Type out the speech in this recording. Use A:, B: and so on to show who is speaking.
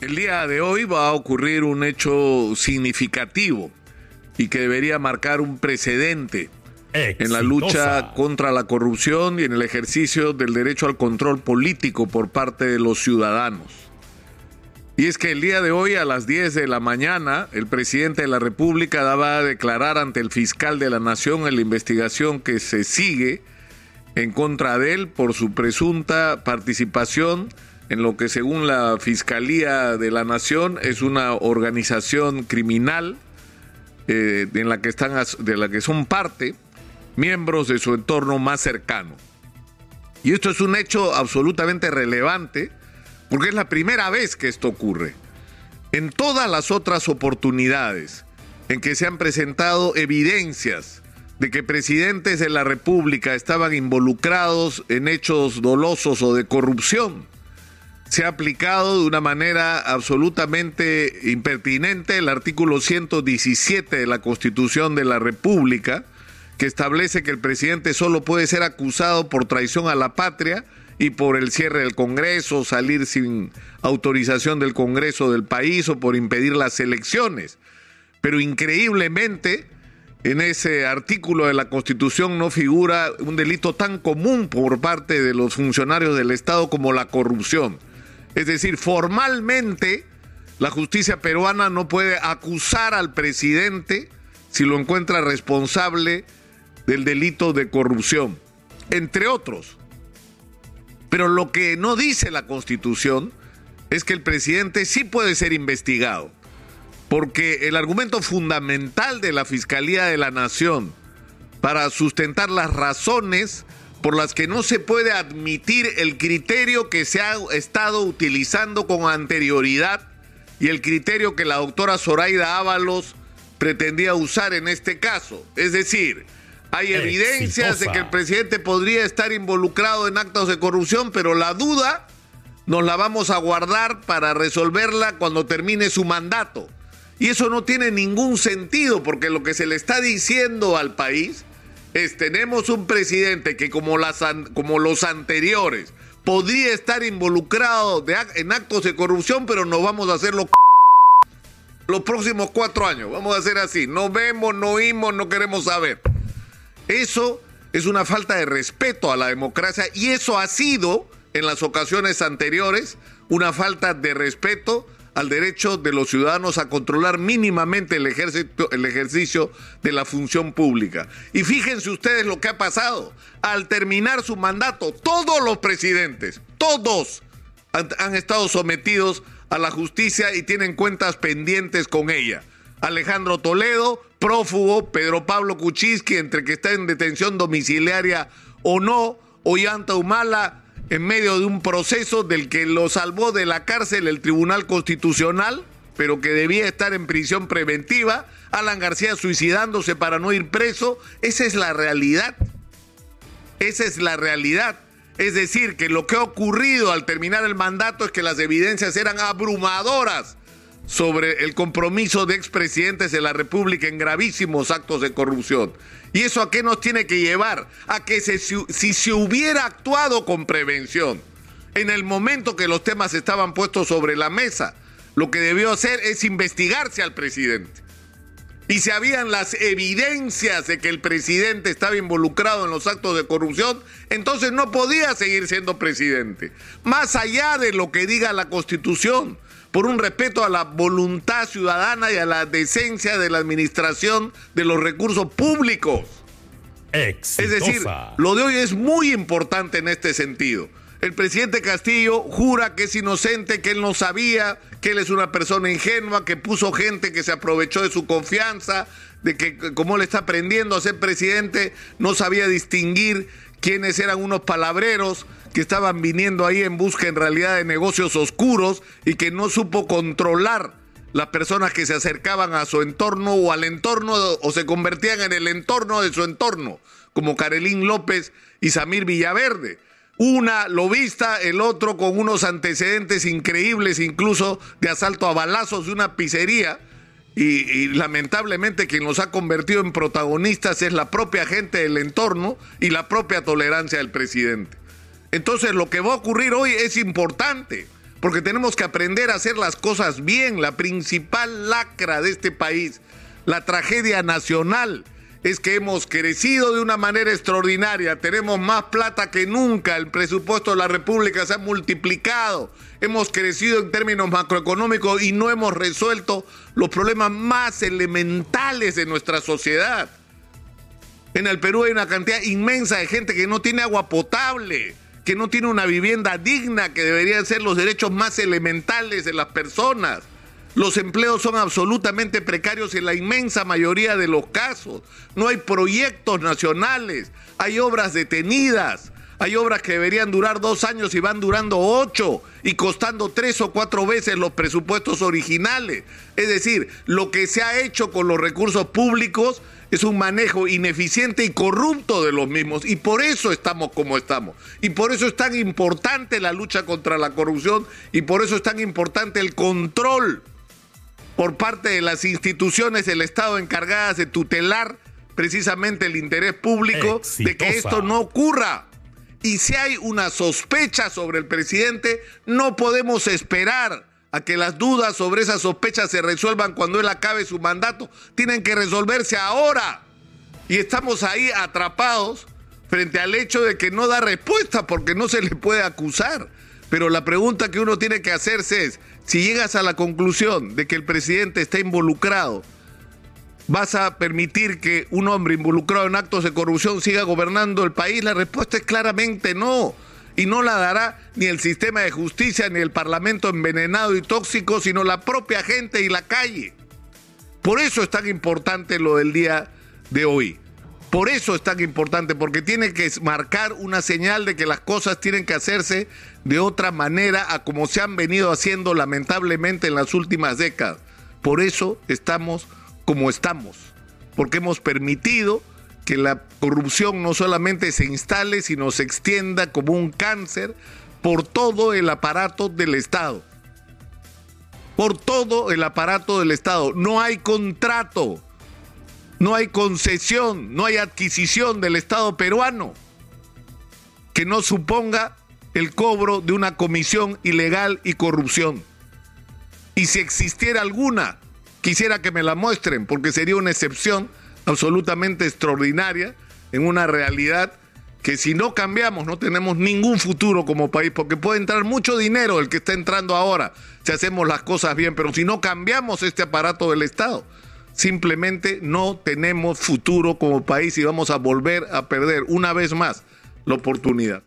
A: El día de hoy va a ocurrir un hecho significativo y que debería marcar un precedente en la lucha contra la corrupción y en el ejercicio del derecho al control político por parte de los ciudadanos. Y es que el día de hoy a las 10 de la mañana el presidente de la República daba a declarar ante el fiscal de la Nación en la investigación que se sigue en contra de él por su presunta participación en lo que según la Fiscalía de la Nación es una organización criminal eh, en la que están de la que son parte miembros de su entorno más cercano. Y esto es un hecho absolutamente relevante porque es la primera vez que esto ocurre. En todas las otras oportunidades en que se han presentado evidencias de que presidentes de la República estaban involucrados en hechos dolosos o de corrupción, se ha aplicado de una manera absolutamente impertinente el artículo 117 de la Constitución de la República, que establece que el presidente solo puede ser acusado por traición a la patria y por el cierre del Congreso, salir sin autorización del Congreso del país o por impedir las elecciones. Pero increíblemente, en ese artículo de la Constitución no figura un delito tan común por parte de los funcionarios del Estado como la corrupción. Es decir, formalmente la justicia peruana no puede acusar al presidente si lo encuentra responsable del delito de corrupción, entre otros. Pero lo que no dice la Constitución es que el presidente sí puede ser investigado, porque el argumento fundamental de la Fiscalía de la Nación para sustentar las razones por las que no se puede admitir el criterio que se ha estado utilizando con anterioridad y el criterio que la doctora Zoraida Ábalos pretendía usar en este caso. Es decir, hay evidencias de que el presidente podría estar involucrado en actos de corrupción, pero la duda nos la vamos a guardar para resolverla cuando termine su mandato. Y eso no tiene ningún sentido, porque lo que se le está diciendo al país tenemos un presidente que como, las, como los anteriores podría estar involucrado en actos de corrupción, pero no vamos a hacerlo los próximos cuatro años. Vamos a hacer así. No vemos, no oímos, no queremos saber. Eso es una falta de respeto a la democracia y eso ha sido en las ocasiones anteriores una falta de respeto al derecho de los ciudadanos a controlar mínimamente el, el ejercicio de la función pública. Y fíjense ustedes lo que ha pasado. Al terminar su mandato, todos los presidentes, todos han, estado sometidos a la justicia y tienen cuentas pendientes con ella. Alejandro Toledo, prófugo, Pedro Pablo Kuczynski, entre que está en detención domiciliaria o no, Ollanta Humala, en medio de un proceso del que lo salvó de la cárcel el Tribunal Constitucional, pero que debía estar en prisión preventiva, Alan García suicidándose para no ir preso, esa es la realidad. Esa es la realidad. Es decir, que lo que ha ocurrido al terminar el mandato es que las evidencias eran abrumadoras sobre el compromiso de expresidentes de la República en gravísimos actos de corrupción. ¿Y eso a qué nos tiene que llevar? A que si se hubiera actuado con prevención en el momento que los temas estaban puestos sobre la mesa, lo que debió hacer es investigarse al presidente. Y si habían las evidencias de que el presidente estaba involucrado en los actos de corrupción, entonces no podía seguir siendo presidente. Más allá de lo que diga la Constitución, por un respeto a la voluntad ciudadana y a la decencia de la administración de los recursos públicos. Es decir, lo de hoy es muy importante en este sentido. El presidente Castillo jura que es inocente, que él no sabía, que él es una persona ingenua, que puso gente que se aprovechó de su confianza, de que como le está aprendiendo a ser presidente, no sabía distinguir quiénes eran unos palabreros, que estaban viniendo ahí en busca en realidad de negocios oscuros y que no supo controlar las personas que se acercaban a su entorno o al entorno o se convertían en el entorno de su entorno, como Carelín López y Samir Villaverde. Una lo vista, el otro con unos antecedentes increíbles, incluso de asalto a balazos de una pizzería. Y, y, lamentablemente quien los ha convertido en protagonistas es la propia gente del entorno y la propia tolerancia del presidente. Entonces lo que va a ocurrir hoy es importante, porque tenemos que aprender a hacer las cosas bien. La principal lacra de este país, la tragedia nacional, es que hemos crecido de una manera extraordinaria, tenemos más plata que nunca, el presupuesto de la República se ha multiplicado, hemos crecido en términos macroeconómicos y no hemos resuelto los problemas más elementales de nuestra sociedad. En el Perú hay una cantidad inmensa de gente que no tiene agua potable, que no tiene una vivienda digna, que deberían ser los derechos más elementales de las personas. Los empleos son absolutamente precarios en la inmensa mayoría de los casos. No hay proyectos nacionales, hay obras detenidas, hay obras que deberían durar dos años y van durando ocho y costando tres o cuatro veces los presupuestos originales. Es decir, lo que se ha hecho con los recursos públicos es un manejo ineficiente y corrupto de los mismos y por eso estamos como estamos. Y por eso es tan importante la lucha contra la corrupción y por eso es tan importante el control por parte de las instituciones del Estado encargadas de tutelar precisamente el interés público de que esto no ocurra. Y si hay una sospecha sobre el presidente, no podemos esperar a que las dudas sobre esas sospechas se resuelvan cuando él acabe su mandato. Tienen que resolverse ahora. Y estamos ahí atrapados frente al hecho de que no da respuesta porque no se le puede acusar. Pero la pregunta que uno tiene que hacerse es, si llegas a la conclusión de que el presidente está involucrado, ¿vas a permitir que un hombre involucrado en actos de corrupción siga gobernando el país? La respuesta es claramente no. Y no la dará ni el sistema de justicia ni el parlamento envenenado y tóxico, sino la propia gente y la calle. Por eso es tan importante lo del día de hoy. Por eso es tan importante, porque tiene que marcar una señal de que las cosas tienen que hacerse de otra manera a como se han venido haciendo lamentablemente en las últimas décadas. Por eso estamos como estamos, porque hemos permitido que la corrupción no solamente se instale, sino se extienda como un cáncer por todo el aparato del Estado. Por todo el aparato del Estado. No hay contrato no hay concesión, no hay adquisición del Estado peruano que no suponga el cobro de una comisión ilegal y corrupción. Y si existiera alguna, quisiera que me la muestren, porque sería una excepción absolutamente extraordinaria en una realidad que si no cambiamos no tenemos ningún futuro como país, porque puede entrar mucho dinero el que está entrando ahora si hacemos las cosas bien, pero si no cambiamos este aparato del Estado, Simplemente no tenemos futuro como país y vamos a volver a perder una vez más la oportunidad.